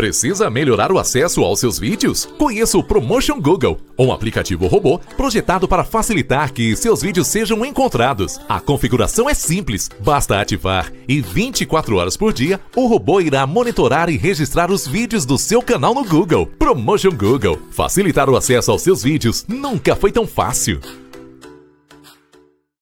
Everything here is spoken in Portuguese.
Precisa melhorar o acesso aos seus vídeos? Conheça o Promotion Google, um aplicativo robô projetado para facilitar que seus vídeos sejam encontrados. A configuração é simples, basta ativar e 24 horas por dia o robô irá monitorar e registrar os vídeos do seu canal no Google. Promotion Google. Facilitar o acesso aos seus vídeos nunca foi tão fácil.